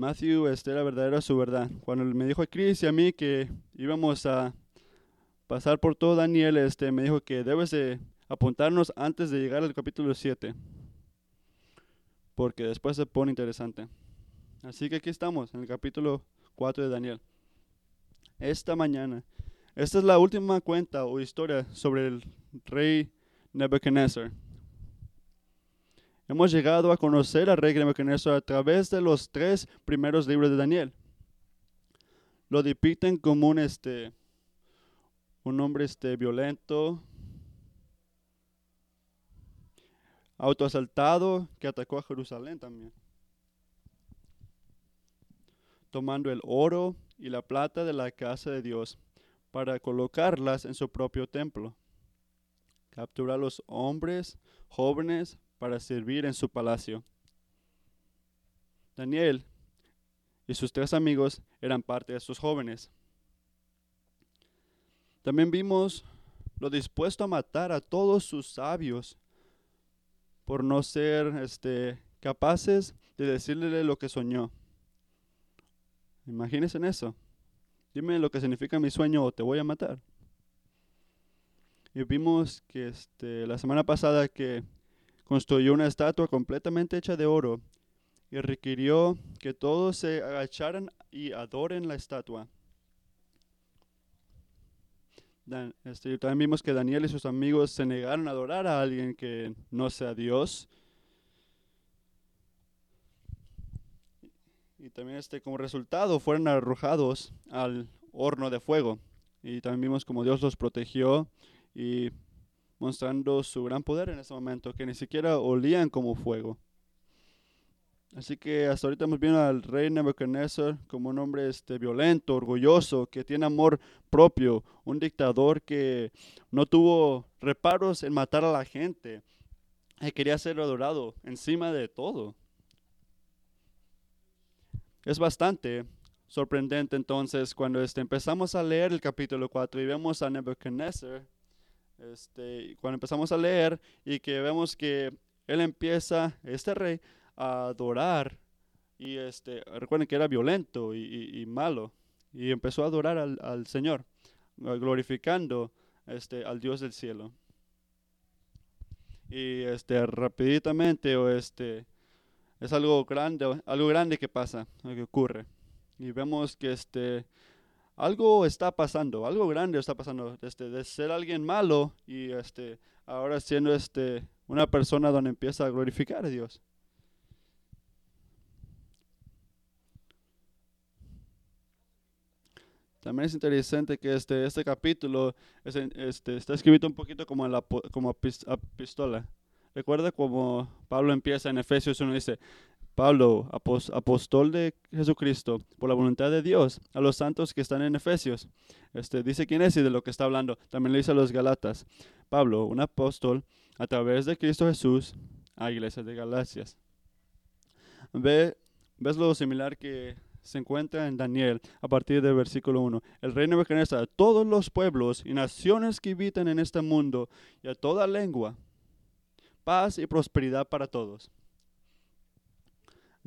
Matthew este, era verdadero su verdad. Cuando me dijo a Chris y a mí que íbamos a pasar por todo Daniel, este, me dijo que debes de apuntarnos antes de llegar al capítulo 7, porque después se pone interesante. Así que aquí estamos, en el capítulo 4 de Daniel. Esta mañana, esta es la última cuenta o historia sobre el rey Nebuchadnezzar. Hemos llegado a conocer al rey Nebuchadnezzar a través de los tres primeros libros de Daniel. Lo depictan como un, este, un hombre este, violento, autoasaltado, que atacó a Jerusalén también. Tomando el oro y la plata de la casa de Dios para colocarlas en su propio templo. Captura a los hombres jóvenes para servir en su palacio. Daniel y sus tres amigos eran parte de sus jóvenes. También vimos lo dispuesto a matar a todos sus sabios por no ser este, capaces de decirle lo que soñó. Imagínense en eso. Dime lo que significa mi sueño o te voy a matar. Y vimos que este, la semana pasada que construyó una estatua completamente hecha de oro y requirió que todos se agacharan y adoren la estatua. Este, también vimos que Daniel y sus amigos se negaron a adorar a alguien que no sea Dios. Y también este, como resultado fueron arrojados al horno de fuego. Y también vimos como Dios los protegió y mostrando su gran poder en ese momento, que ni siquiera olían como fuego. Así que hasta ahorita hemos visto al rey Nebuchadnezzar como un hombre este, violento, orgulloso, que tiene amor propio, un dictador que no tuvo reparos en matar a la gente, y quería ser adorado encima de todo. Es bastante sorprendente entonces cuando este, empezamos a leer el capítulo 4 y vemos a Nebuchadnezzar este, cuando empezamos a leer y que vemos que él empieza, este rey, a adorar, y este, recuerden que era violento y, malo, y empezó a adorar al, Señor, glorificando este, al Dios del cielo. Y este, rapiditamente, o este, es algo grande, algo grande que pasa, que ocurre. Y vemos que este, algo está pasando, algo grande está pasando, este, de ser alguien malo y este, ahora siendo este, una persona donde empieza a glorificar a Dios. También es interesante que este, este capítulo este, está escrito un poquito como, la, como pistola. Recuerda como Pablo empieza en Efesios 1 dice, Pablo, apóstol de Jesucristo, por la voluntad de Dios, a los santos que están en Efesios. Este, dice quién es y de lo que está hablando. También le dice a los Galatas. Pablo, un apóstol, a través de Cristo Jesús, a iglesia de Galacias. Ve, ¿Ves lo similar que se encuentra en Daniel a partir del versículo 1? El reino de a todos los pueblos y naciones que habitan en este mundo y a toda lengua, paz y prosperidad para todos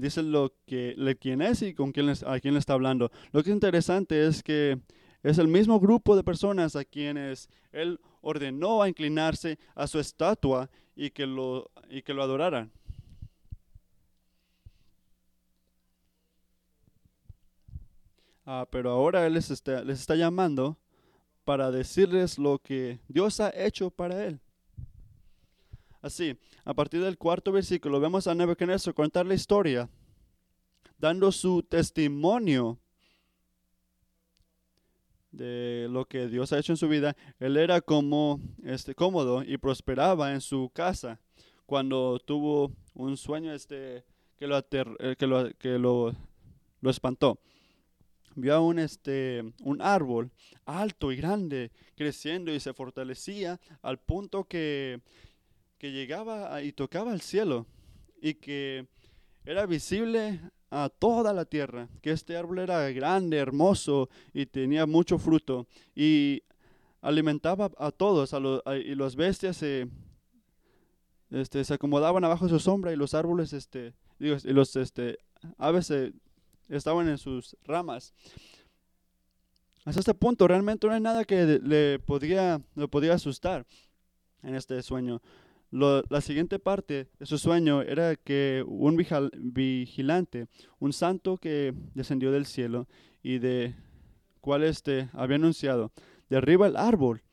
dice lo que le, quién es y con quién a quién le está hablando. Lo que es interesante es que es el mismo grupo de personas a quienes él ordenó a inclinarse a su estatua y que lo, y que lo adoraran. Ah, pero ahora él les está, les está llamando para decirles lo que Dios ha hecho para él. Así, a partir del cuarto versículo, vemos a Nebuchadnezzar contar la historia, dando su testimonio de lo que Dios ha hecho en su vida. Él era como este, cómodo y prosperaba en su casa cuando tuvo un sueño este, que, lo, eh, que, lo, que lo, lo espantó vio un, este, un árbol alto y grande creciendo y se fortalecía al punto que que llegaba y tocaba el cielo y que era visible a toda la tierra, que este árbol era grande, hermoso y tenía mucho fruto y alimentaba a todos a y las bestias se, este, se acomodaban abajo de su sombra y los árboles, este, y los este, aves se estaban en sus ramas. Hasta este punto realmente no hay nada que le podía, le podía asustar en este sueño. La siguiente parte de su sueño era que un vigilante, un santo que descendió del cielo y de cual este había anunciado, derriba el árbol,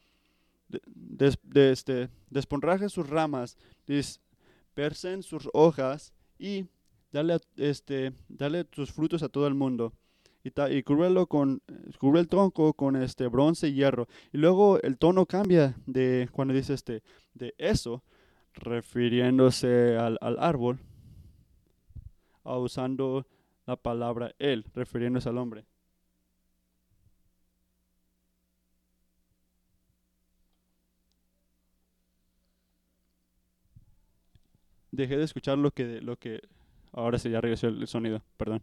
este, desponraje sus ramas, dispersen sus hojas y dale, este, dale sus frutos a todo el mundo y, cúbrelo con, cubre el tronco con este bronce y hierro. Y luego el tono cambia de cuando dice este, de eso, refiriéndose al, al árbol, a usando la palabra él, refiriéndose al hombre. Dejé de escuchar lo que, lo que, ahora sí ya regresó el sonido, perdón.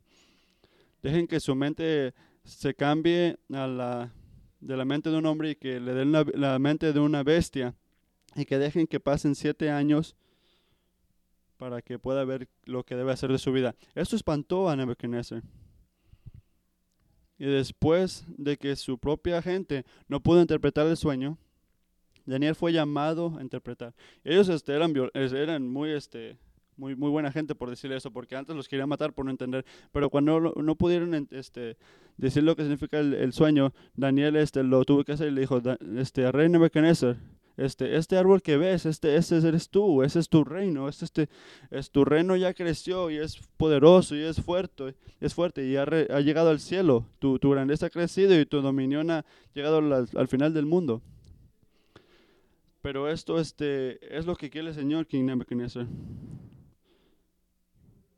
Dejen que su mente se cambie a la, de la mente de un hombre y que le den la, mente de una bestia. Y que dejen que pasen siete años para que pueda ver lo que debe hacer de su vida. Esto espantó a Nebuchadnezzar. Y después de que su propia gente no pudo interpretar el sueño, Daniel fue llamado a interpretar. Ellos este, eran, muy este, muy, muy buena gente por decirle eso, porque antes los quería matar por no entender, pero cuando no, pudieron este, decir lo que significa el, sueño, Daniel este, lo tuvo que hacer y le dijo, este, rey Nebuchadnezzar, este, este árbol que ves, este, eres tú, ese es tu reino, este, este, es tu reino ya creció y es poderoso y es fuerte, es fuerte y ha, ha llegado al cielo, tu, tu, grandeza ha crecido y tu dominión ha llegado al, al final del mundo. Pero esto este, es lo que quiere el Señor King Nebuchadnezzar.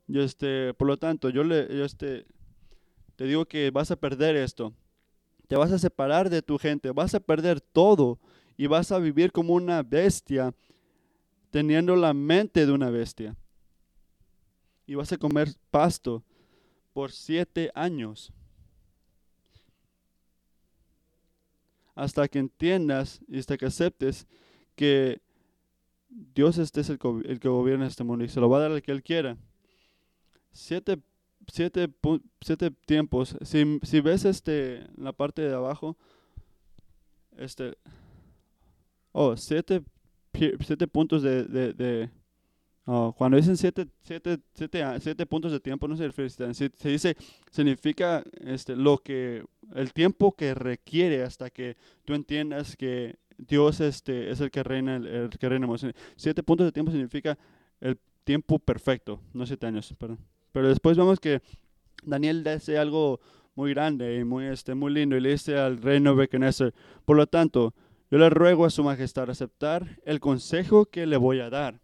Yo este, por lo tanto, yo le este te digo que vas a perder esto. Te vas a separar de tu gente, vas a perder todo y vas a vivir como una bestia teniendo la mente de una bestia. Y vas a comer pasto por siete años. Hasta que entiendas y hasta que aceptes que Dios este es el, el que gobierna este mundo y se lo va a dar al que Él quiera siete, siete, siete tiempos. Si, si, ves este, la parte de abajo, este, oh, siete, siete puntos de, de, de oh, cuando dicen siete, siete, siete, siete, puntos de tiempo, no se refiere, se, se dice, significa este, lo que, el tiempo que requiere hasta que tú entiendas que Dios este, es el que reina, el, el que reina. Siete puntos de tiempo significa el tiempo perfecto, no siete años, perdón. Pero después vemos que Daniel dice algo muy grande y muy, este, muy lindo y le dice al rey Nebuchadnezzar, por lo tanto, yo le ruego a su majestad aceptar el consejo que le voy a dar.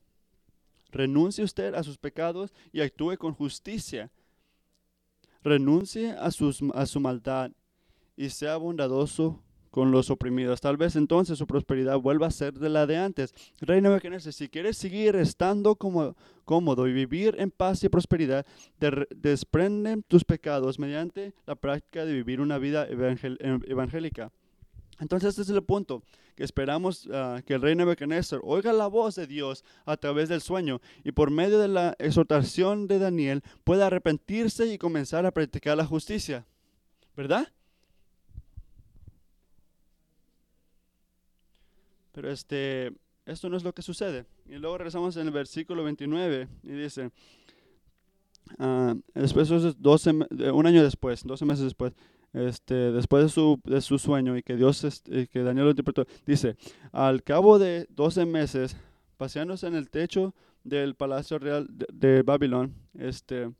Renuncie usted a sus pecados y actúe con justicia. Renuncie a, sus, a su maldad y sea bondadoso con los oprimidos. Tal vez entonces su prosperidad vuelva a ser de la de antes. Reina Nebuchadnezzar, si quieres seguir estando como, cómodo y vivir en paz y prosperidad, desprende tus pecados mediante la práctica de vivir una vida em, evangélica. Entonces este es el punto, que esperamos ah, que el rey Nebuchadnezzar oiga la voz de Dios a través del sueño y por medio de la exhortación de Daniel pueda arrepentirse y comenzar a practicar la justicia. ¿Verdad? Pero este, esto no es lo que sucede. Y luego regresamos en el versículo 29 y dice, uh, después, 12, un año después, 12 meses después, este, después de su, de su sueño y que Dios, este, que Daniel lo interpretó, dice, al cabo de 12 meses, paseándose en el techo del palacio real de, Babilón, este,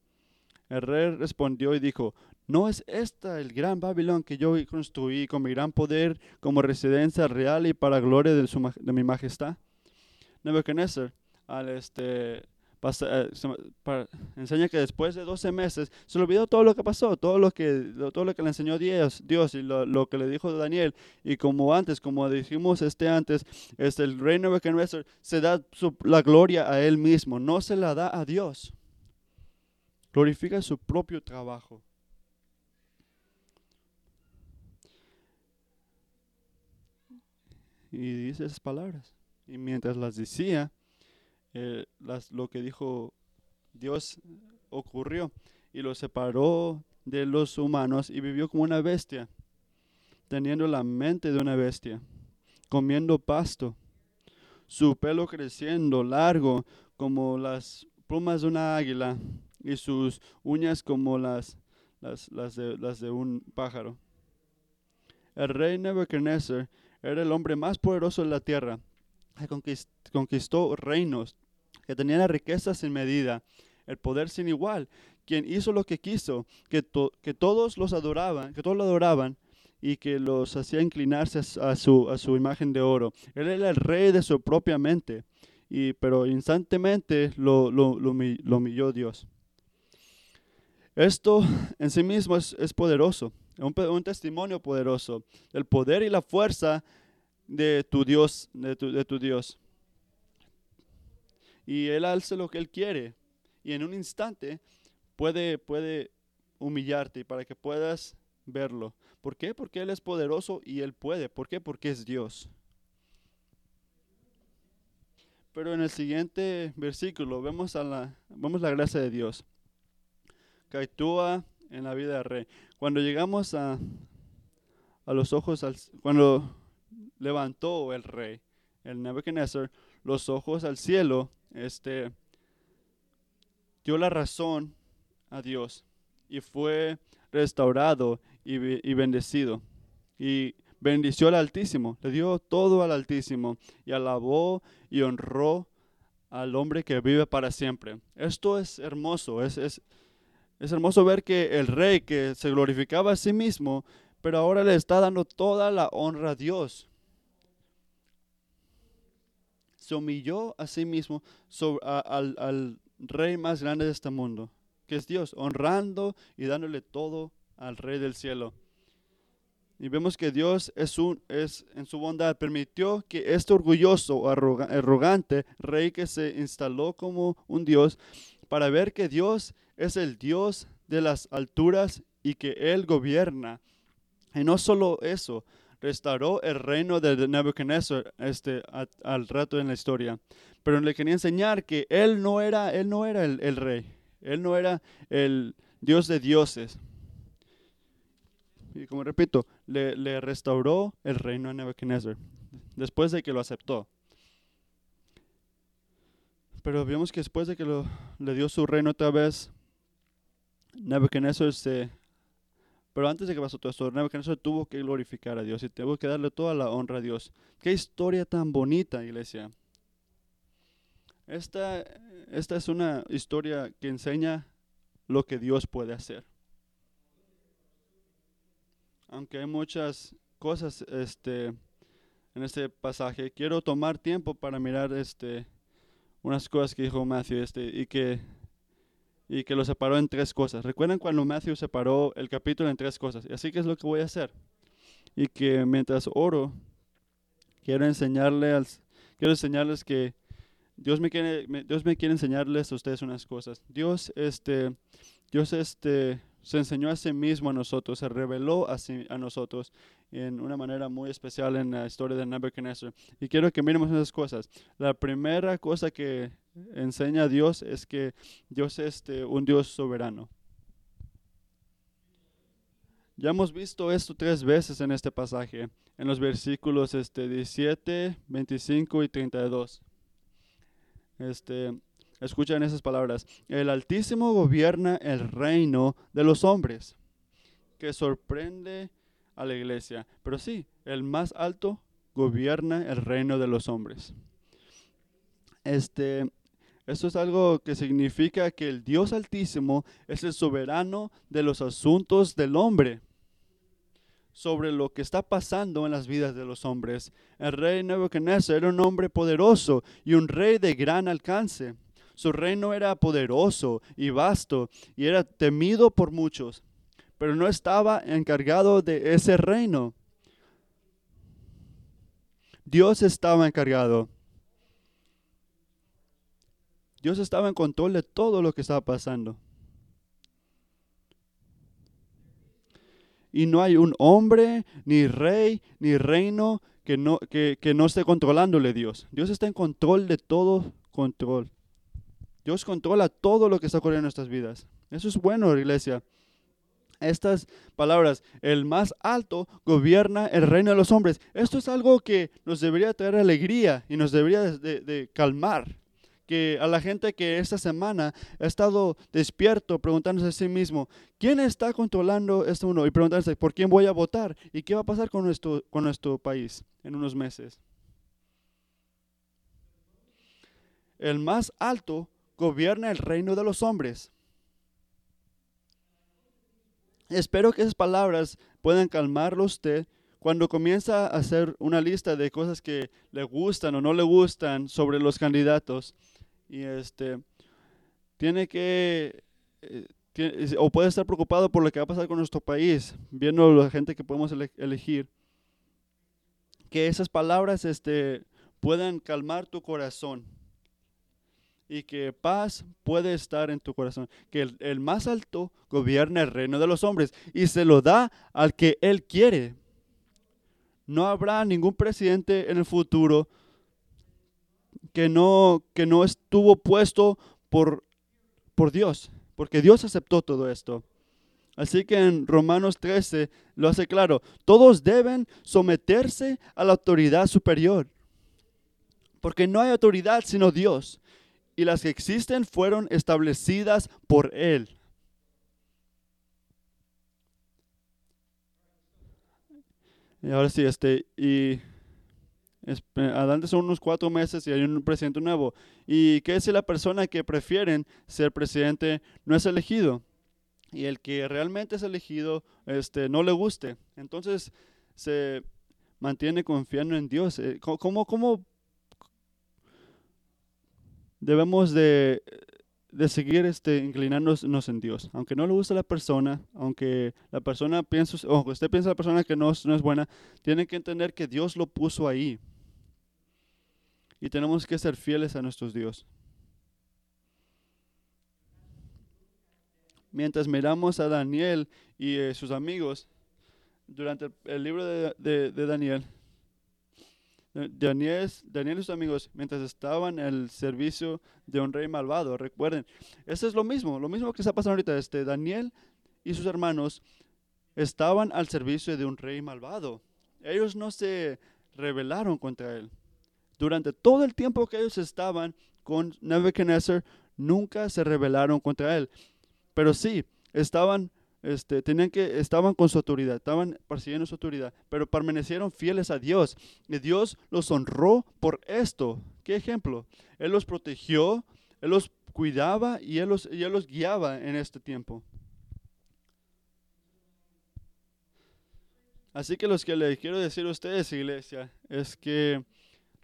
el rey respondió y dijo, ¿No es esta el gran Babilón que yo construí con mi gran poder como residencia real y para gloria de, su, de mi majestad? Nebuchadnezzar al este, eh, enseña que después de 12 meses se le olvidó todo lo que pasó, todo lo que, todo lo que le enseñó Dios, Dios y lo, que le dijo Daniel. Y como antes, como dijimos este antes, este, el rey Nebuchadnezzar se da la gloria a él mismo, no se la da a Dios. Glorifica su propio trabajo. y dice esas palabras. Y mientras las decía, las, lo que dijo Dios ocurrió y lo separó de los humanos y vivió como una bestia, teniendo la mente de una bestia, comiendo pasto, su pelo creciendo largo como las plumas de una águila y sus uñas como las, las, las, de, las de un pájaro. El rey Nebuchadnezzar era el hombre más poderoso de la tierra, conquistó reinos, que tenía la riqueza sin medida, el poder sin igual, quien hizo lo que quiso, que, que todos los adoraban, que todos lo adoraban y que los hacía inclinarse a su, a su imagen de oro. Él era el rey de su propia mente, y, pero instantemente lo, lo, lo, humilló Dios. Esto en sí mismo es, es poderoso, un, un, testimonio poderoso, el poder y la fuerza de tu Dios, de tu, de tu Dios. Y Él hace lo que Él quiere, y en un instante puede, puede humillarte para que puedas verlo. ¿Por qué? Porque Él es poderoso y Él puede. ¿Por qué? Porque es Dios. Pero en el siguiente versículo vemos, a la, vemos la gracia de Dios que en la vida del rey. Cuando llegamos a, a los ojos, al, cuando levantó el rey, el Nebuchadnezzar, los ojos al cielo, este, dio la razón a Dios y fue restaurado y, y bendecido. Y bendició al Altísimo, le dio todo al Altísimo y alabó y honró al hombre que vive para siempre. Esto es hermoso, es, es, es hermoso ver que el rey que se glorificaba a sí mismo, pero ahora le está dando toda la honra a Dios. Se humilló a sí mismo sobre, al, al rey más grande de este mundo, que es Dios, honrando y dándole todo al rey del cielo. Y vemos que Dios es, un, es en su bondad permitió que este orgulloso, arrogante rey que se instaló como un Dios, para ver que Dios es el Dios de las alturas y que Él gobierna. Y no solo eso, restauró el reino de Nebuchadnezzar este, al rato en la historia, pero le quería enseñar que él no era, él no era el, rey, él no era el Dios de dioses. Y como repito, le, restauró el reino a Nebuchadnezzar después de que lo aceptó. Pero vemos que después de que lo, le dio su reino otra vez, Nebuchadnezzar se... Pero antes de que pasó todo esto, Nebuchadnezzar tuvo que glorificar a Dios y tuvo que darle toda la honra a Dios. Qué historia tan bonita, iglesia. Esta, esta es una historia que enseña lo que Dios puede hacer. Aunque hay muchas cosas este, en este pasaje, quiero tomar tiempo para mirar este, unas cosas que dijo Matthew este, y, que, y que lo separó en tres cosas. ¿Recuerdan cuando Matthew separó el capítulo en tres cosas? Y así que es lo que voy a hacer. Y que mientras oro, quiero enseñarle quiero enseñarles que Dios me quiere, Dios me quiere enseñarles a ustedes unas cosas. Dios, este, Dios, este, se enseñó a sí mismo a nosotros, se reveló a, a nosotros en una manera muy especial en la historia de Nebuchadnezzar. Y quiero que miremos esas cosas. La primera cosa que enseña a Dios es que Dios es este, un Dios soberano. Ya hemos visto esto tres veces en este pasaje, en los versículos este, 17, 25 y 32. Este, esas palabras. El Altísimo gobierna el reino de los hombres, que sorprende a la iglesia. Pero sí, el más alto gobierna el reino de los hombres. Este, esto es algo que significa que el Dios Altísimo es el soberano de los asuntos del hombre sobre lo que está pasando en las vidas de los hombres. El rey Nebuchadnezzar era un hombre poderoso y un rey de gran alcance. Su reino era poderoso y vasto y era temido por muchos, pero no estaba encargado de ese reino. Dios estaba encargado. Dios estaba en control de todo lo que estaba pasando. y no hay un hombre, ni rey, ni reino que no, que, no esté controlándole Dios. Dios está en control de todo control. Dios controla todo lo que está ocurriendo en nuestras vidas. Eso es bueno, iglesia. estas palabras, el más alto gobierna el reino de los hombres. Esto es algo que nos debería traer alegría y nos debería de, calmar. Que a la gente que esta semana ha estado despierto preguntándose a sí mismo, ¿quién está controlando esto uno? Y preguntándose, ¿por quién voy a votar? ¿Y qué va a pasar con nuestro, con nuestro país en unos meses? El más alto gobierna el reino de los hombres. Espero que esas palabras puedan calmarlo usted cuando comienza a hacer una lista de cosas que le gustan o no le gustan sobre los candidatos. Y este tiene que eh, o puede estar preocupado por lo que va a pasar con nuestro país, viendo la gente que podemos elegir. Que esas palabras este, puedan calmar tu corazón y que paz puede estar en tu corazón. Que el, más alto gobierna el reino de los hombres y se lo da al que él quiere. No habrá ningún presidente en el futuro que no, que no estuvo puesto por, por Dios, porque Dios aceptó todo esto. Así que en Romanos 13 lo hace claro, todos deben someterse a la autoridad superior, porque no hay autoridad sino Dios y las que existen fueron establecidas por Él. Y ahora sí, este, y adelante son unos cuatro meses y hay un presidente nuevo. ¿Y qué si la persona que prefieren ser presidente no es elegido? Y el que realmente es elegido este, no le guste. Entonces se mantiene confiando en Dios. Eh, ¿Cómo, cómo debemos de, seguir este, inclinándonos en Dios. Aunque no le guste la persona, aunque la persona piense, o usted piensa la persona que no, no es buena, tiene que entender que Dios lo puso ahí. Y tenemos que ser fieles a nuestros Dios. Mientras miramos a Daniel y eh, sus amigos, durante el, libro de Daniel, Daniel, Daniel y sus amigos, mientras estaban en el servicio de un rey malvado, recuerden, eso es lo mismo, lo mismo que está pasando ahorita. Este, Daniel y sus hermanos estaban al servicio de un rey malvado. Ellos no se rebelaron contra él. Durante todo el tiempo que ellos estaban con Nebuchadnezzar, nunca se rebelaron contra él. Pero sí, estaban este, tenían que, estaban con su autoridad, estaban persiguiendo su autoridad, pero permanecieron fieles a Dios. Y Dios los honró por esto. ¿Qué ejemplo? Él los protegió, Él los cuidaba y Él los, y él los guiaba en este tiempo. Así que lo que le quiero decir a ustedes, iglesia, es que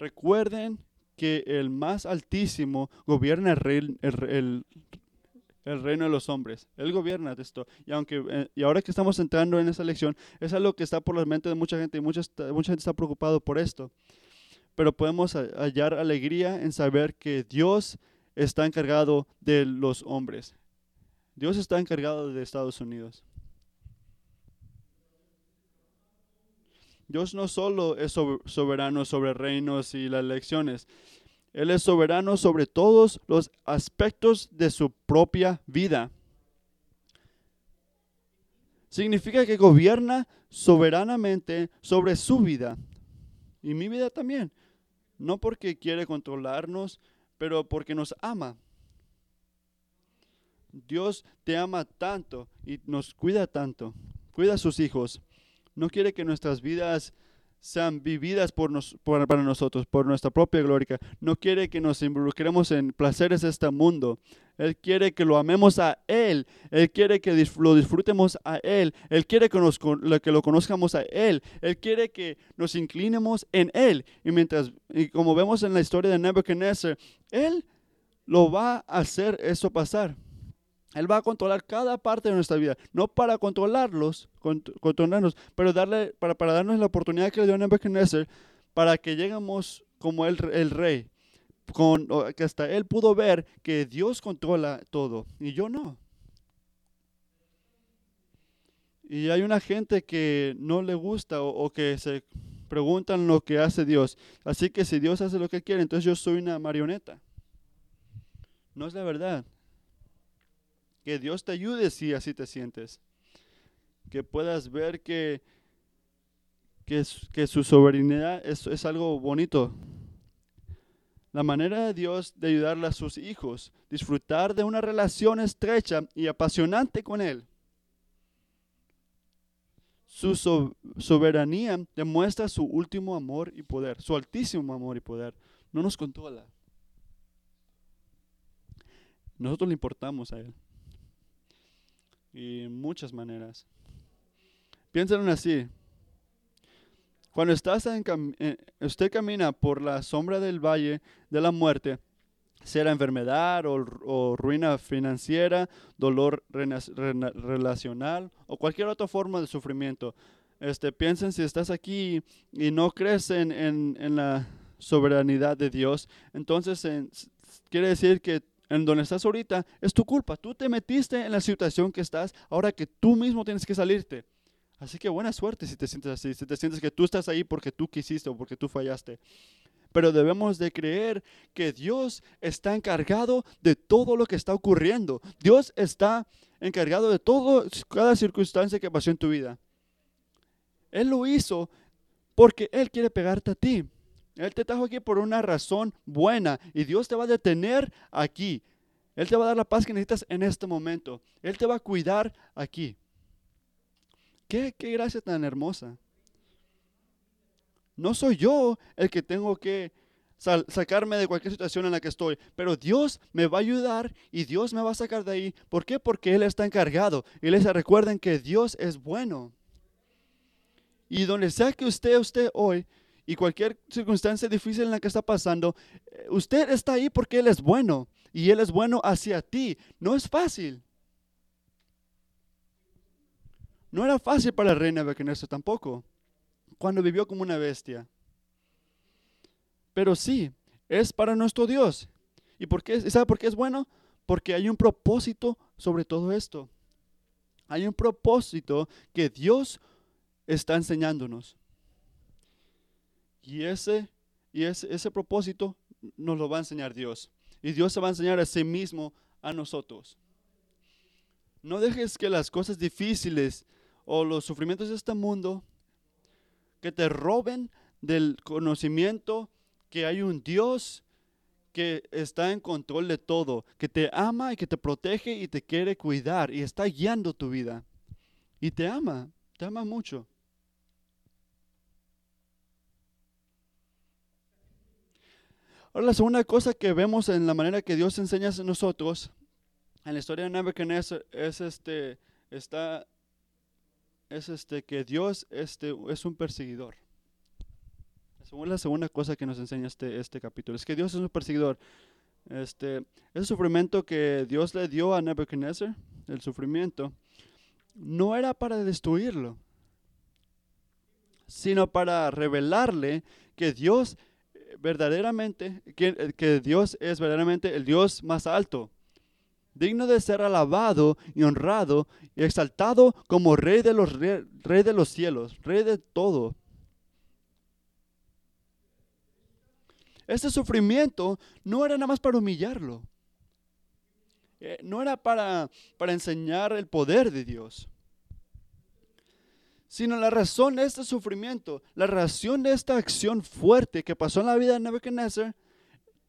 recuerden que el más altísimo gobierna el, el, reino de los hombres. Él gobierna esto. Y aunque eh, y ahora que estamos entrando en esa lección, es algo que está por la mente de mucha gente y mucha, mucha gente está preocupado por esto. Pero podemos hallar alegría en saber que Dios está encargado de los hombres. Dios está encargado de Estados Unidos. Dios no solo es soberano sobre reinos y las elecciones, él es soberano sobre todos los aspectos de su propia vida. Significa que gobierna soberanamente sobre su vida y mi vida también. No porque quiere controlarnos, pero porque nos ama. Dios te ama tanto y nos cuida tanto. Cuida a sus hijos. No quiere que nuestras vidas sean vividas por para nosotros, por nuestra propia gloria. No quiere que nos involucremos en placeres de este mundo. Él quiere que lo amemos a Él. Él quiere que lo disfrutemos a Él. Él quiere que, nos, que lo conozcamos a Él. Él quiere que nos inclinemos en Él. Y mientras, y como vemos en la historia de Nebuchadnezzar, Él lo va a hacer eso pasar. Él va a controlar cada parte de nuestra vida, no para controlarlos, controlarnos, pero darle, para, para darnos la oportunidad que le dio Nebuchadnezzar para que lleguemos como el, el rey, que hasta él pudo ver que Dios controla todo y yo no. Y hay una gente que no le gusta o, que se preguntan lo que hace Dios. Así que si Dios hace lo que quiere, entonces yo soy una marioneta. No es la verdad. Que Dios te ayude si así te sientes. que puedas ver que, que, su soberanía es, es algo bonito. La manera de Dios de ayudarle a sus hijos, disfrutar de una relación estrecha y apasionante con Él. Su soberanía demuestra su último amor y poder, su altísimo amor y poder. No nos controla. Nosotros le importamos a Él. Y muchas maneras. Piénsenlo así. Cuando estás eh, usted camina por la sombra del valle de la muerte, sea enfermedad o, ruina financiera, dolor relacional o cualquier otra forma de sufrimiento. Este, piensen si estás aquí y no crees en, en, la soberanidad de Dios, entonces quiere decir que en donde estás ahorita es tu culpa. Tú te metiste en la situación que estás, ahora que tú mismo tienes que salirte. Así que buena suerte si te sientes así, si te sientes que tú estás ahí porque tú quisiste o porque tú fallaste. Pero debemos de creer que Dios está encargado de todo lo que está ocurriendo. Dios está encargado de todo, cada circunstancia que pasó en tu vida. Él lo hizo porque Él quiere pegarte a ti. Él te trajo aquí por una razón buena y Dios te va a detener aquí. Él te va a dar la paz que necesitas en este momento. Él te va a cuidar aquí. Qué, gracia tan hermosa. No soy yo el que tengo que sacarme de cualquier situación en la que estoy, pero Dios me va a ayudar y Dios me va a sacar de ahí. ¿Por qué? Porque Él está encargado. Y les recuerden que Dios es bueno. Y donde sea que usted usted hoy y cualquier circunstancia difícil en la que está pasando, eh, usted está ahí porque Él es bueno y Él es bueno hacia ti. No es fácil. No era fácil para la reina Nebuchadnezzar tampoco, cuando vivió como una bestia. Pero sí, es para nuestro Dios. ¿Y por qué? ¿Sabe por qué es bueno? Porque hay un propósito sobre todo esto. Hay un propósito que Dios está enseñándonos. Y ese, y ese, ese propósito nos lo va a enseñar Dios. Y Dios se va a enseñar a sí mismo a nosotros. No dejes que las cosas difíciles o los sufrimientos de este mundo que te roben del conocimiento que hay un Dios que está en control de todo, que te ama y que te protege y te quiere cuidar y está guiando tu vida. Y te ama, te ama mucho. Ahora la segunda cosa que vemos en la manera que Dios enseña a nosotros en la historia de Nebuchadnezzar es este está es este, que Dios este, es un perseguidor. Es la segunda cosa que nos enseña este, este capítulo, es que Dios es un perseguidor. Este, ese sufrimiento que Dios le dio a Nebuchadnezzar, el sufrimiento, no era para destruirlo, sino para revelarle que Dios verdaderamente, que, que Dios es verdaderamente el Dios más alto, digno de ser alabado y honrado y exaltado como rey de los, rey, de los cielos, rey de todo. Este sufrimiento no era nada más para humillarlo. Eh, no era para, para enseñar el poder de Dios. Sino la razón de este sufrimiento, la razón de esta acción fuerte que pasó en la vida de Nebuchadnezzar,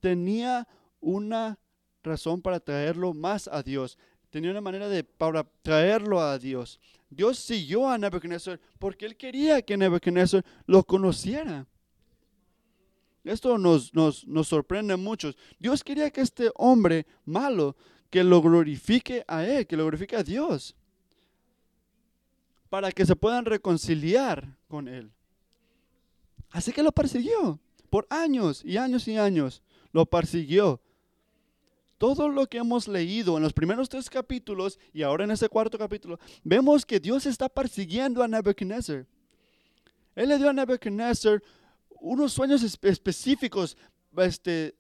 tenía una razón para traerlo más a Dios. Tenía una manera de para traerlo a Dios. Dios siguió a Nebuchadnezzar porque él quería que Nebuchadnezzar lo conociera. Esto nos, nos, nos sorprende a muchos. Dios quería que este hombre malo, que lo glorifique a él, que lo glorifique a Dios, para que se puedan reconciliar con él. Así que lo persiguió por años y años y años. Lo persiguió todo lo que hemos leído en los primeros tres capítulos y ahora en ese cuarto capítulo, vemos que Dios está persiguiendo a Nebuchadnezzar. Él le dio a Nebuchadnezzar unos sueños específicos, este,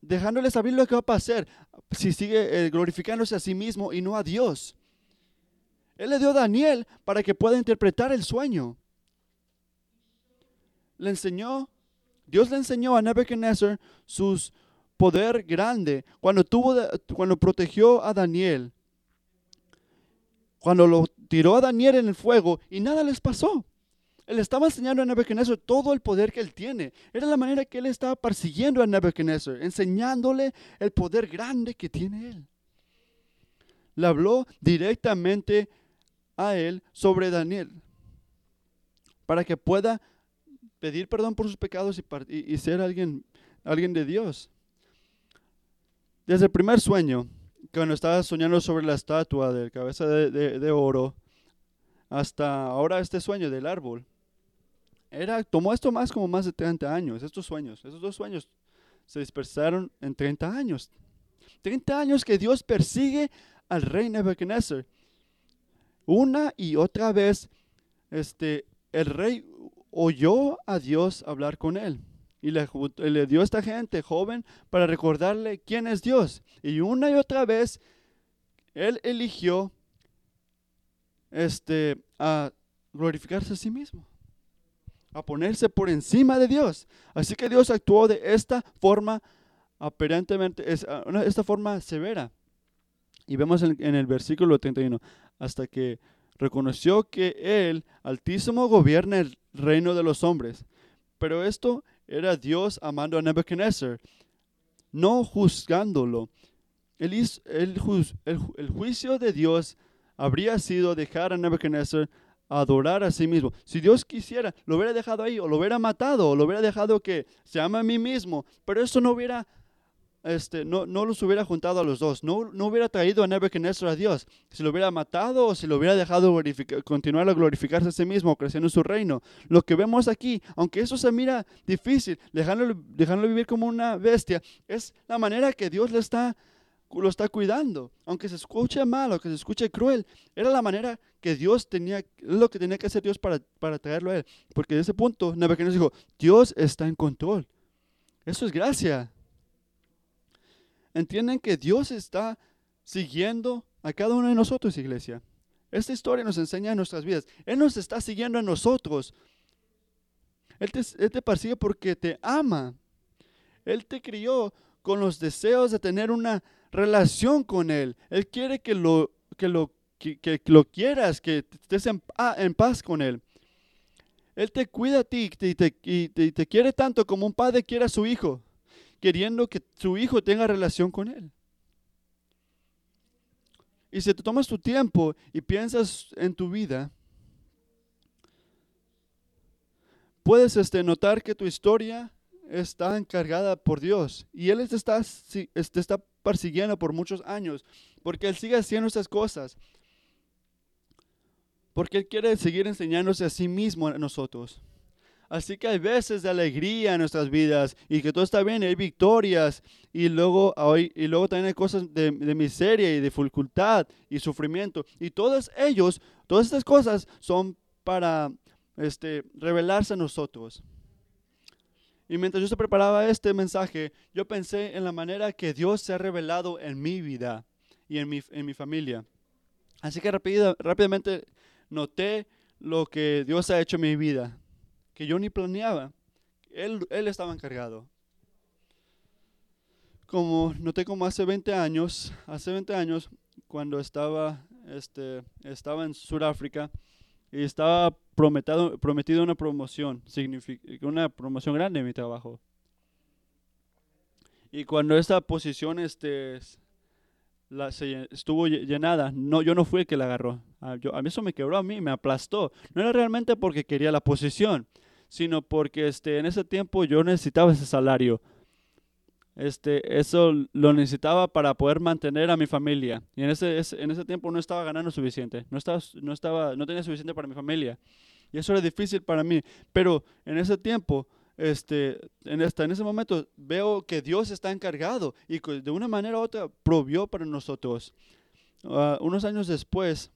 dejándole saber lo que va a pasar si sigue eh, glorificándose a sí mismo y no a Dios. Él le dio a Daniel para que pueda interpretar el sueño. Le enseñó, Dios le enseñó a Nebuchadnezzar sus poder grande cuando, tuvo, cuando protegió a Daniel. cuando lo tiró a Daniel en el fuego y nada les pasó. Él estaba enseñando a Nebuchadnezzar todo el poder que él tiene. Era la manera que él estaba persiguiendo a Nebuchadnezzar, enseñándole el poder grande que tiene él. Le habló directamente a él sobre Daniel para que pueda pedir perdón por sus pecados y, ser alguien, alguien de Dios. Desde el primer sueño, cuando estaba soñando sobre la estatua de cabeza de, oro, hasta ahora este sueño del árbol, era, tomó esto más como más de 30 años, estos sueños, esos dos sueños se dispersaron en 30 años. 30 años que Dios persigue al rey Nebuchadnezzar. Una y otra vez, este, el rey oyó a Dios hablar con él. Y le, dio a esta gente joven para recordarle quién es Dios. Y una y otra vez, él eligió este, a glorificarse a sí mismo, a ponerse por encima de Dios. Así que Dios actuó de esta forma aparentemente, es, esta forma severa. Y vemos en el versículo 31, hasta que reconoció que Él, Altísimo, gobierna el reino de los hombres. Pero esto era Dios amando a Nebuchadnezzar, no juzgándolo. El, el, el, juicio de Dios habría sido dejar a Nebuchadnezzar adorar a sí mismo. Si Dios quisiera, lo hubiera dejado ahí, o lo hubiera matado, o lo hubiera dejado que se ama a mí mismo, pero eso no hubiera este, no, no los hubiera juntado a los dos, no, no hubiera traído a Nebuchadnezzar a Dios, si lo hubiera matado o si lo hubiera dejado continuar a glorificarse a sí mismo, creciendo en su reino. Lo que vemos aquí, aunque eso se mira difícil, dejándolo, dejándolo vivir como una bestia, es la manera que Dios le está, lo está cuidando. Aunque se escuche mal, aunque se escuche cruel, era la manera que Dios tenía, lo que tenía que hacer Dios para, para traerlo a él. Porque en ese punto Nebuchadnezzar dijo, Dios está en control. Eso es gracia entienden que Dios está siguiendo a cada uno de nosotros, iglesia. Esta historia nos enseña en nuestras vidas. Él nos está siguiendo a nosotros. Él te, persigue porque te ama. Él te crió con los deseos de tener una relación con Él. Él quiere que lo, que lo, que, lo quieras, que estés en, paz con Él. Él te cuida a ti y te, y te quiere tanto como un padre quiere a su hijo queriendo que su hijo tenga relación con él. Y si te tomas tu tiempo y piensas en tu vida, puedes este, notar que tu historia está encargada por Dios y Él te está, está persiguiendo por muchos años porque Él sigue haciendo estas cosas. Porque Él quiere seguir enseñándose a sí mismo a nosotros. Así que hay veces de alegría en nuestras vidas y que todo está bien, hay victorias y luego, hoy, y luego también hay cosas de, miseria y dificultad y sufrimiento. Y todos ellos, todas estas cosas son para este, revelarse a nosotros. Y mientras yo se preparaba este mensaje, yo pensé en la manera que Dios se ha revelado en mi vida y en mi, en mi familia. Así que rápidamente noté lo que Dios ha hecho en mi vida que yo ni planeaba. Él, él estaba encargado. Como noté como hace 20 años, hace 20 años, cuando estaba, este, estaba en Sudáfrica y estaba prometido, prometido una promoción, una promoción grande en mi trabajo. Y cuando esta posición este, la, estuvo llenada, no, yo no fui el que la agarró. A, ah, yo, a mí eso me quebró a mí, me aplastó. No era realmente porque quería la posición, sino porque este, en ese tiempo yo necesitaba ese salario. Este, eso lo necesitaba para poder mantener a mi familia. Y en ese, en ese tiempo no estaba ganando suficiente, no, estaba, no, estaba, no tenía suficiente para mi familia. Y eso era difícil para mí. Pero en ese tiempo, este, en, esta, en ese momento, veo que Dios está encargado y de una manera u otra provió para nosotros. Ah, unos años después,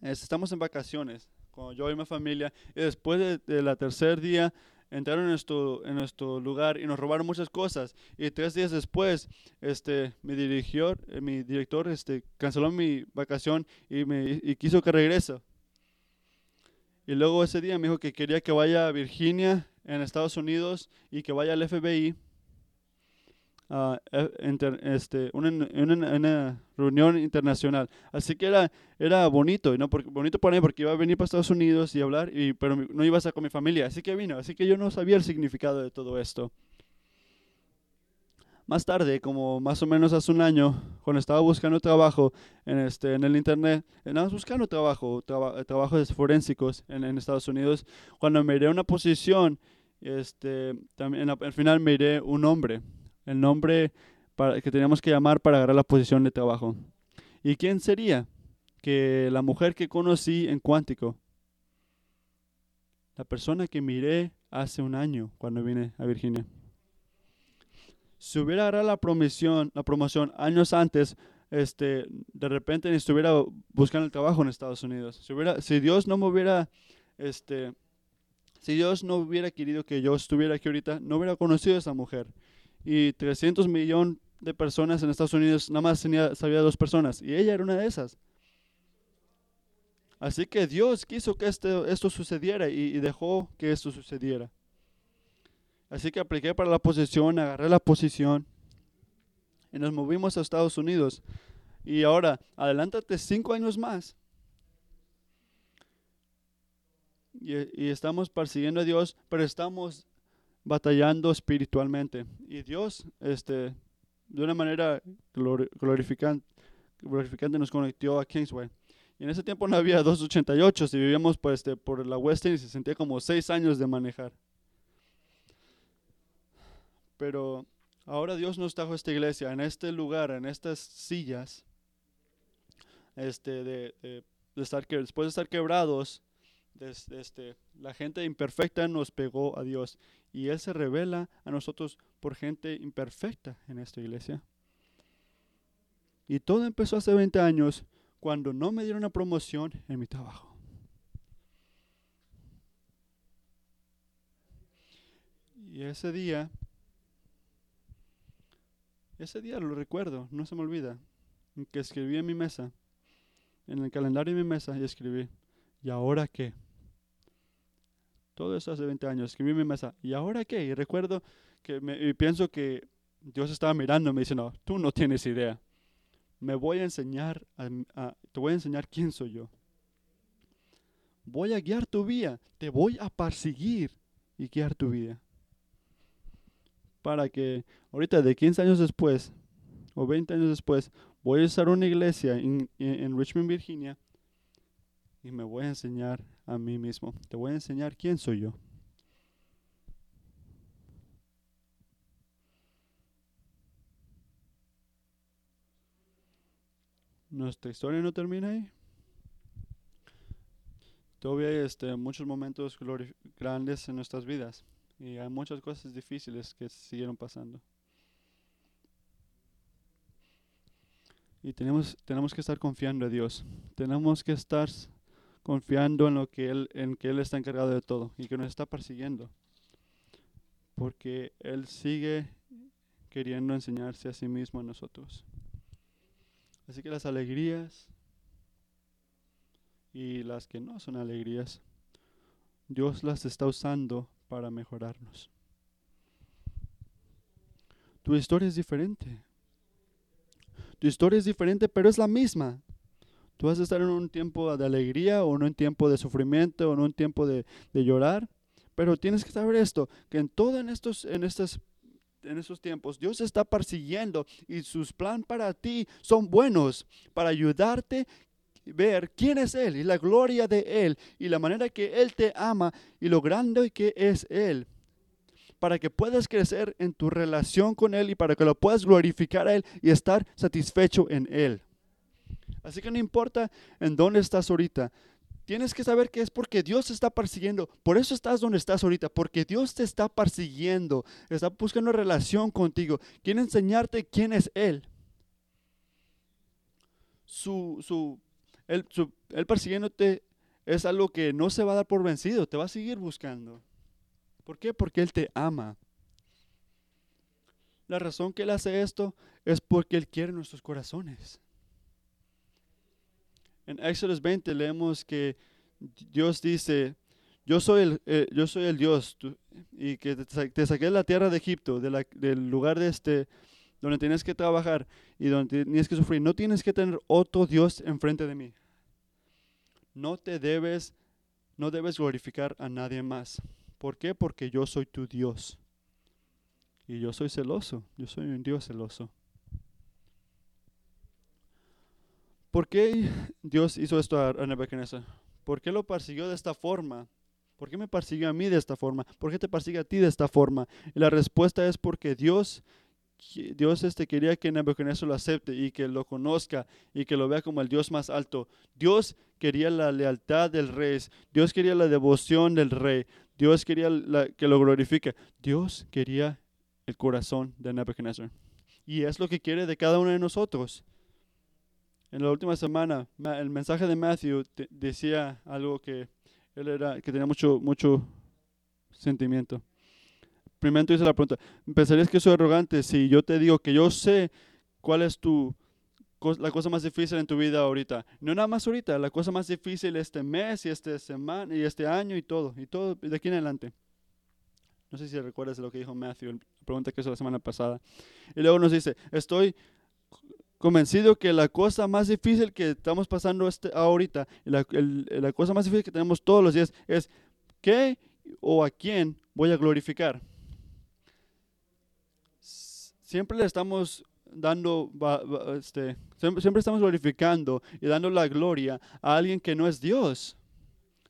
estamos en vacaciones con yo y mi familia. Y después de, la tercer día entraron en nuestro, en nuestro lugar y nos robaron muchas cosas. Y tres días después, este, mi, dirigió, eh, mi director este, canceló mi vacación y, me, y quiso que regrese. Y luego ese día me dijo que quería que vaya a Virginia, en Estados Unidos, y que vaya al FBI eh, inter- este, una, reunión internacional. Así que era, era bonito, ¿no? Porque, bonito para mí porque iba a venir para Estados Unidos y hablar, y, pero no iba a estar con mi familia. Así que vino. Así que yo no sabía el significado de todo esto. Más tarde, como más o menos hace un año, cuando estaba buscando trabajo en, este, en el internet, andaba buscando trabajo, traba- trabajos forensicos en, Estados Unidos, cuando miré una posición, este, también al final miré un nombre, el nombre para, que teníamos que llamar para agarrar la posición de trabajo. ¿Y quién sería? Que la mujer que conocí en Cuántico, la persona que miré hace un año cuando vine a Virginia. Si hubiera agarrado la promoción, la promoción años antes, este, de repente estuviera buscando el trabajo en Estados Unidos. Si, hubiera, si Dios no me hubiera, este, si Dios no hubiera querido que yo estuviera aquí ahorita, no hubiera conocido a esa mujer. Y 300 millones de personas en Estados Unidos, nada más tenía, sabía dos personas, y ella era una de esas. Así que Dios quiso que este, esto sucediera y, y dejó que esto sucediera. Así que apliqué para la posición, agarré la posición y nos movimos a Estados Unidos. Y ahora, adelántate cinco años más. Y, y estamos persiguiendo a Dios, pero estamos batallando espiritualmente. Y Dios, este, de una manera glorifican- glorificante, nos conectó a Kingsway. Y en ese tiempo no había 288 y vivíamos por, este, por la Western y se sentía como seis años de manejar. Pero ahora Dios nos trajo esta iglesia, en este lugar, en estas sillas, este, de, de- estar después de estar quebrados, des- este, la gente imperfecta nos pegó a Dios y Él se revela a nosotros por gente imperfecta en esta iglesia. Y todo empezó hace 20 años cuando no me dieron una promoción en mi trabajo. Y ese día, ese día lo recuerdo, no se me olvida, que escribí en mi mesa, en el calendario de mi mesa, y escribí, ¿y ahora qué? Todo eso hace 20 años, escribí en mi mesa, ¿y ahora qué? Y recuerdo que me, y pienso que Dios estaba mirándome y dice, no, tú no tienes idea. Me voy a enseñar, a- a- te voy a enseñar quién soy yo. Voy a guiar tu vida, te voy a perseguir y guiar tu vida para que ahorita de 15 años después o 20 años después voy a usar una iglesia en- en Richmond, Virginia y me voy a enseñar a mí mismo. Te voy a enseñar quién soy yo. Nuestra historia no termina ahí. Todavía hay este, muchos momentos grandes en nuestras vidas. Y hay muchas cosas difíciles que siguieron pasando. Y tenemos, tenemos que estar confiando en Dios. Tenemos que estar confiando en lo que Él, en que Él está encargado de todo y que nos está persiguiendo. Porque Él sigue queriendo enseñarse a sí mismo a nosotros. Así que las alegrías y las que no son alegrías, Dios las está usando para mejorarnos. Tu historia es diferente. Tu historia es diferente, pero es la misma. Tú vas a estar en un tiempo de alegría o en un tiempo de sufrimiento o en un tiempo de, llorar. Pero tienes que saber esto, que en todo en estos, en estos, en estos tiempos, Dios está persiguiendo y sus planes para ti son buenos, para ayudarte a ver quién es Él y la gloria de Él y la manera que Él te ama y lo grande que es Él. Para que puedas crecer en tu relación con Él y para que lo puedas glorificar a Él y estar satisfecho en Él. Así que no importa en dónde estás ahorita, tienes que saber que es porque Dios te está persiguiendo. Por eso estás donde estás ahorita, porque Dios te está persiguiendo, está buscando relación contigo, quiere enseñarte quién es Él. Su, su, él, su- él persiguiéndote es algo que no se va a dar por vencido, te va a seguir buscando. ¿Por qué? Porque Él te ama. La razón que Él hace esto es porque Él quiere nuestros corazones. En Éxodo 20 leemos que Dios dice, yo soy el, eh, yo soy el Dios y que te, te saqué de la tierra de Egipto, del lugar de este, donde tienes que trabajar y donde tienes que sufrir, no tienes que tener otro Dios enfrente de mí. No te debes, no debes glorificar a nadie más. ¿Por qué? Porque yo soy tu Dios. Y yo soy celoso, yo soy un Dios celoso. ¿Por qué Dios hizo esto a Nebuchadnezzar? ¿Por qué lo persiguió de esta forma? ¿Por qué me persiguió a mí de esta forma? ¿Por qué te persigue a ti de esta forma? Y la respuesta es porque Dios, Dios este quería que Nebuchadnezzar lo acepte y que lo conozca y que lo vea como el Dios más alto. Dios quería la lealtad del rey. Dios quería la devoción del rey. Dios quería que lo glorifique. Dios quería el corazón de Nebuchadnezzar. Y es lo que quiere de cada uno de nosotros. En la última semana, el mensaje de Matthew decía algo que él era, que tenía mucho, mucho sentimiento. Primero hice la pregunta, ¿pensarías que soy arrogante si yo te digo que yo sé cuál es tu, la cosa más difícil en tu vida ahorita? No nada más ahorita, la cosa más difícil este mes y este semana y este año y todo, y todo de aquí en adelante. No sé si recuerdas lo que dijo Matthew, pregunta que hizo la semana pasada. Y luego nos dice, estoy convencido que la cosa más difícil que estamos pasando este, ahorita, la, la cosa más difícil que tenemos todos los días es qué o a quién voy a glorificar. Siempre le estamos dando, este, siempre estamos glorificando y dando la gloria a alguien que no es Dios.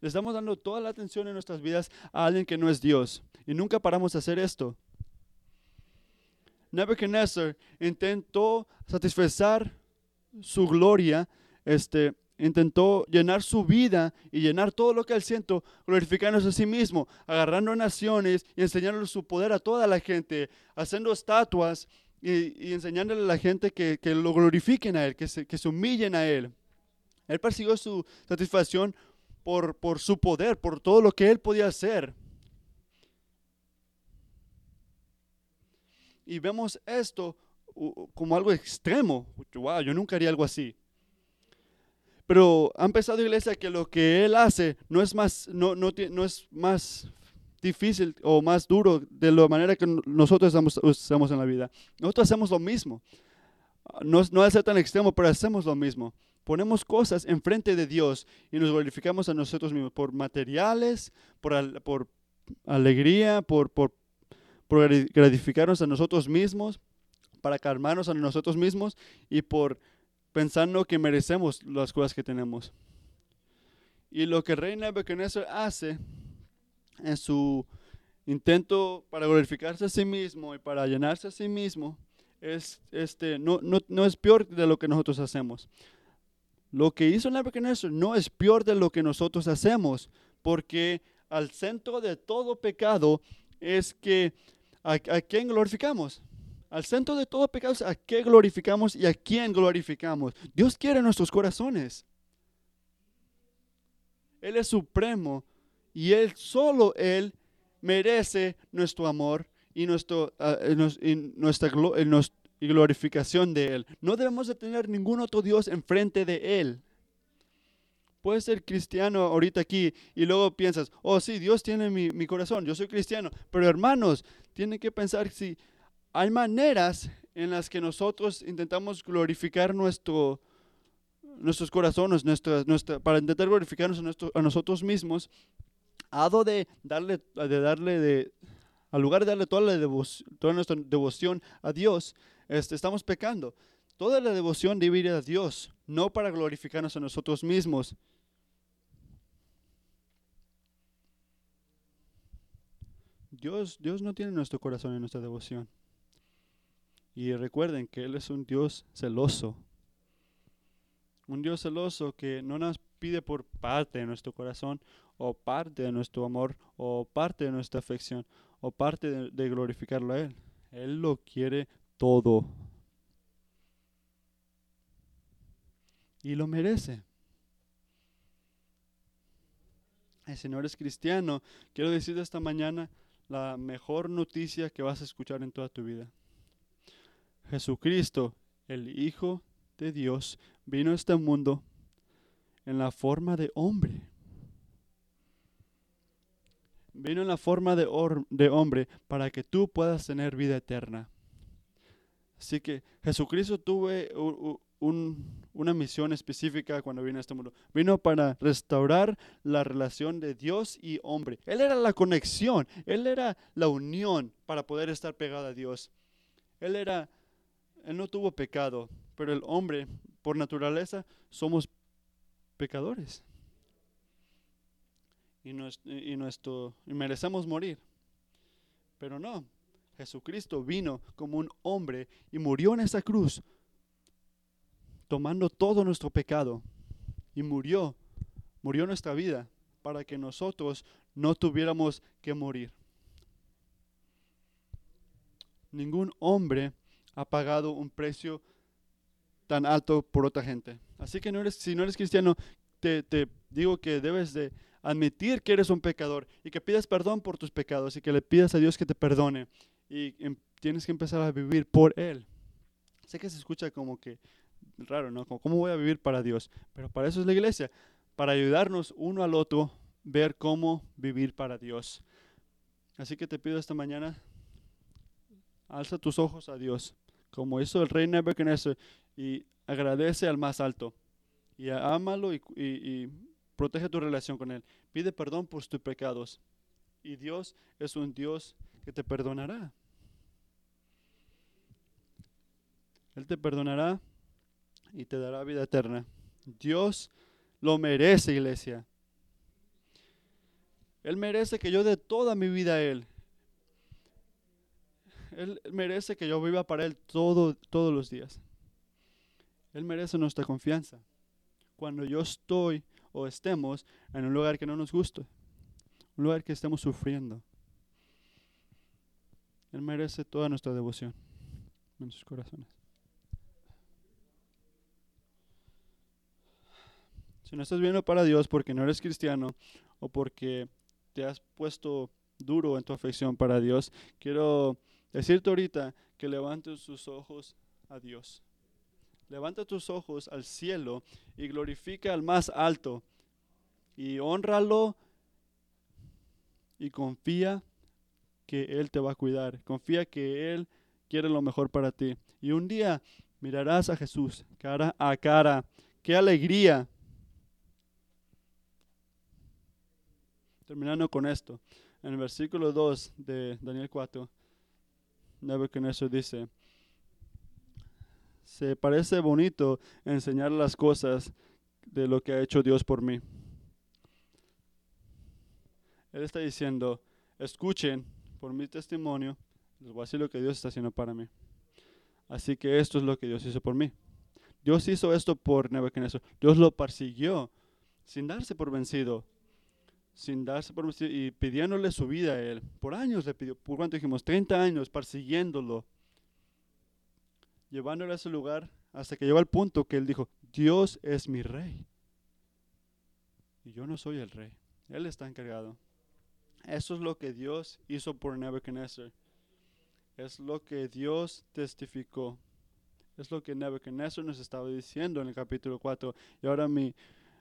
Le estamos dando toda la atención en nuestras vidas a alguien que no es Dios. Y nunca paramos de hacer esto. Nebuchadnezzar intentó satisfacer su gloria, este, intentó llenar su vida y llenar todo lo que él siento, glorificándose a sí mismo, agarrando naciones y enseñándole su poder a toda la gente, haciendo estatuas y, enseñándole a la gente que, lo glorifiquen a él, que se, que se humillen a él. Él persiguió su satisfacción por, por su poder, por todo lo que él podía hacer. Y vemos esto como algo extremo. Wow, yo nunca haría algo así. Pero han pensado iglesia que lo que él hace no es más, no, no, no es más difícil o más duro de la manera que nosotros hacemos en la vida. Nosotros hacemos lo mismo. No, no es tan extremo, pero hacemos lo mismo. Ponemos cosas enfrente de Dios y nos glorificamos a nosotros mismos por materiales, por, por alegría, por, por por gratificarnos a nosotros mismos, para calmarnos a nosotros mismos y por pensando que merecemos las cosas que tenemos. Y lo que el rey Nebuchadnezzar hace en su intento para glorificarse a sí mismo y para llenarse a sí mismo es este no, no, no es peor de lo que nosotros hacemos. Lo que hizo Nebuchadnezzar no es peor de lo que nosotros hacemos, porque al centro de todo pecado es que ¿A, quién glorificamos? Al centro de todo pecado, ¿a qué glorificamos y a quién glorificamos? Dios quiere nuestros corazones. Él es supremo y Él, solo Él, merece nuestro amor y, nuestro, ah, nuestra glorificación de Él. No debemos de tener ningún otro Dios enfrente de Él. Puedes ser cristiano ahorita aquí y luego piensas, oh sí, Dios tiene mi, mi corazón, yo soy cristiano. Pero hermanos, tienen que pensar si hay maneras en las que nosotros intentamos glorificar nuestro, nuestros corazones, nuestra, nuestra, para intentar glorificarnos a, nosotros mismos, dado de darle, de darle de, al lugar de darle toda, la devoción, toda nuestra devoción a Dios, este, estamos pecando. Toda la devoción debe ir a Dios, no para glorificarnos a nosotros mismos. Dios, Dios no tiene nuestro corazón en nuestra devoción. Y recuerden que Él es un Dios celoso. Un Dios celoso que no nos pide por parte de nuestro corazón o parte de nuestro amor o parte de nuestra afección o parte de, glorificarlo a Él. Él lo quiere todo. Y lo merece. Y si no eres cristiano, quiero decirte esta mañana, la mejor noticia que vas a escuchar en toda tu vida. Jesucristo, el Hijo de Dios, vino a este mundo en la forma de hombre. Vino en la forma de, hombre para que tú puedas tener vida eterna. Así que Jesucristo tuvo u- un- una misión específica cuando vino a este mundo. Vino para restaurar la relación de Dios y hombre. Él era la conexión, Él era la unión para poder estar pegado a Dios. Él era, Él no tuvo pecado, pero el hombre, por naturaleza, somos pecadores. Y, nues- y nuestro, y merecemos morir. Pero no, Jesucristo vino como un hombre y murió en esa cruz, tomando todo nuestro pecado. Y murió, murió nuestra vida para que nosotros no tuviéramos que morir. Ningún hombre ha pagado un precio tan alto por otra gente. Así que no eres, si no eres cristiano, te, te digo que debes de admitir que eres un pecador y que pidas perdón por tus pecados y que le pidas a Dios que te perdone y em- tienes que empezar a vivir por Él. Sé que se escucha como que raro, ¿no? ¿Cómo voy a vivir para Dios? Pero para eso es la iglesia, para ayudarnos uno al otro, ver cómo vivir para Dios. Así que te pido esta mañana, alza tus ojos a Dios, como hizo el rey Nebuchadnezzar, y agradece al más alto, y ámalo y protege tu relación con Él. Pide perdón por tus pecados, y Dios es un Dios que te perdonará. Él te perdonará y te dará vida eterna. Dios lo merece, iglesia. Él merece que yo dé toda mi vida a Él. Él merece que yo viva para Él todo, todos los días. Él merece nuestra confianza. Cuando yo estoy o estemos en un lugar que no nos gusta, un lugar que estemos sufriendo, Él merece toda nuestra devoción en sus corazones. Si no estás viendo para Dios porque no eres cristiano o porque te has puesto duro en tu afección para Dios, quiero decirte ahorita que levantes tus ojos a Dios. Levanta tus ojos al cielo y glorifica al más alto y honralo y confía que Él te va a cuidar. Confía que Él quiere lo mejor para ti. Y un día mirarás a Jesús cara a cara. ¡Qué alegría! Terminando con esto, en el versículo 2 de Daniel 4, Nebuchadnezzar dice, se parece bonito enseñar las cosas de lo que ha hecho Dios por mí. Él está diciendo, escuchen por mi testimonio, les voy a decir lo que Dios está haciendo para mí. Así que esto es lo que Dios hizo por mí. Dios hizo esto por Nebuchadnezzar. Dios lo persiguió sin darse por vencido sin darse por y pidiéndole su vida a él. Por años le pidió, por cuánto dijimos, 30 años persiguiéndolo, llevándole a ese lugar hasta que llegó al punto que él dijo, Dios es mi rey. Y yo no soy el rey, él está encargado. Eso es lo que Dios hizo por Nebuchadnezzar. Es lo que Dios testificó. Es lo que Nebuchadnezzar nos estaba diciendo en el capítulo 4. Y ahora mi,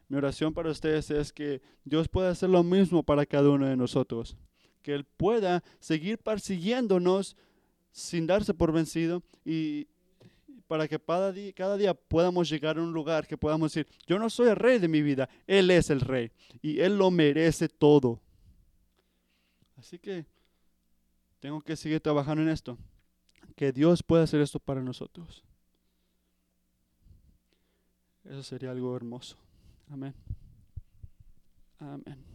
mi oración para ustedes es que Dios pueda hacer lo mismo para cada uno de nosotros. Que Él pueda seguir persiguiéndonos sin darse por vencido y para que cada día, cada día podamos llegar a un lugar que podamos decir, yo no soy el rey de mi vida, Él es el rey y Él lo merece todo. Así que tengo que seguir trabajando en esto. Que Dios pueda hacer esto para nosotros. Eso sería algo hermoso. Amen. Amen.